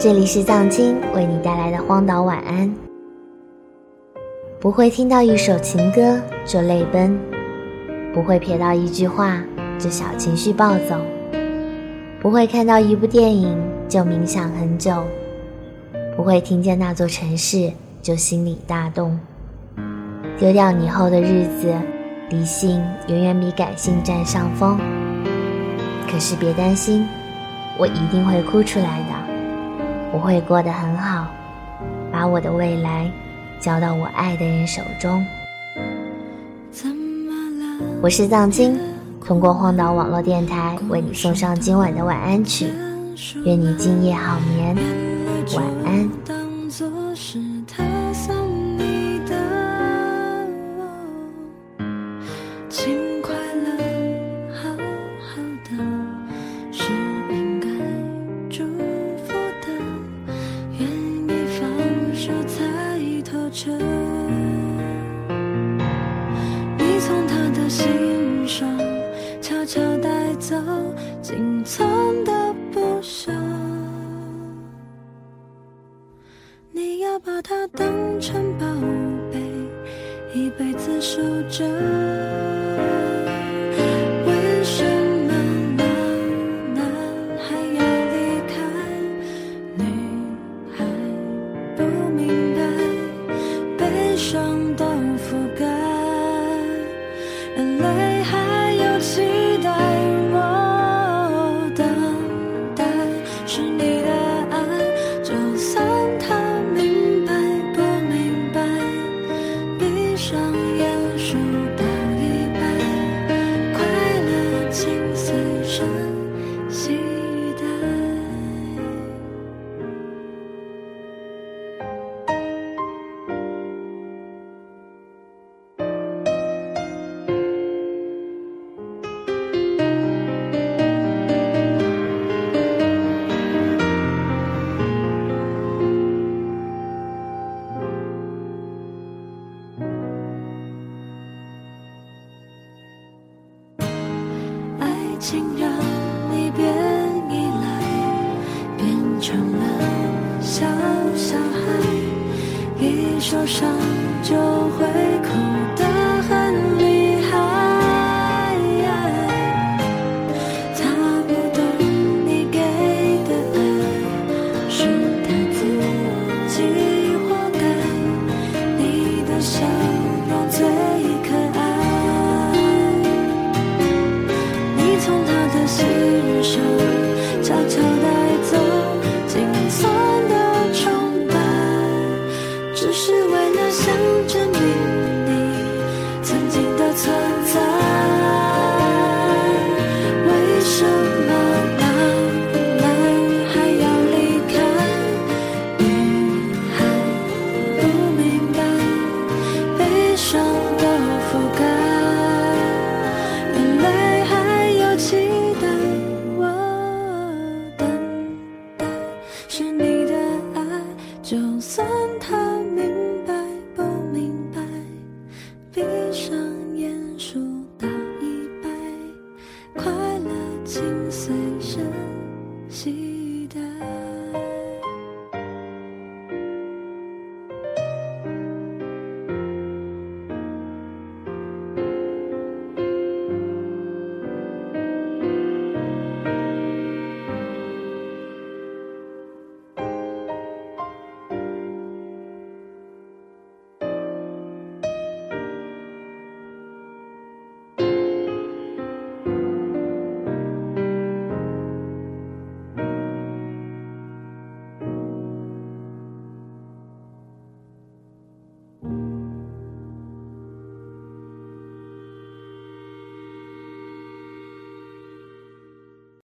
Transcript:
这里是藏青为你带来的荒岛晚安。不会听到一首情歌就泪奔，不会瞥到一句话就小情绪暴走，不会看到一部电影就冥想很久，不会听见那座城市就心里大动。丢掉你后的日子，理性远远比感性占上风。可是别担心，我一定会哭出来的。我会过得很好，把我的未来交到我爱的人手中。我是藏青，通过荒岛网络电台为你送上今晚的晚安曲，愿你今夜好眠，晚安。仅存的不舍，你要把它当成宝贝，一辈子守着。竟让你变依赖，变成了小小孩，一受伤就会哭的。是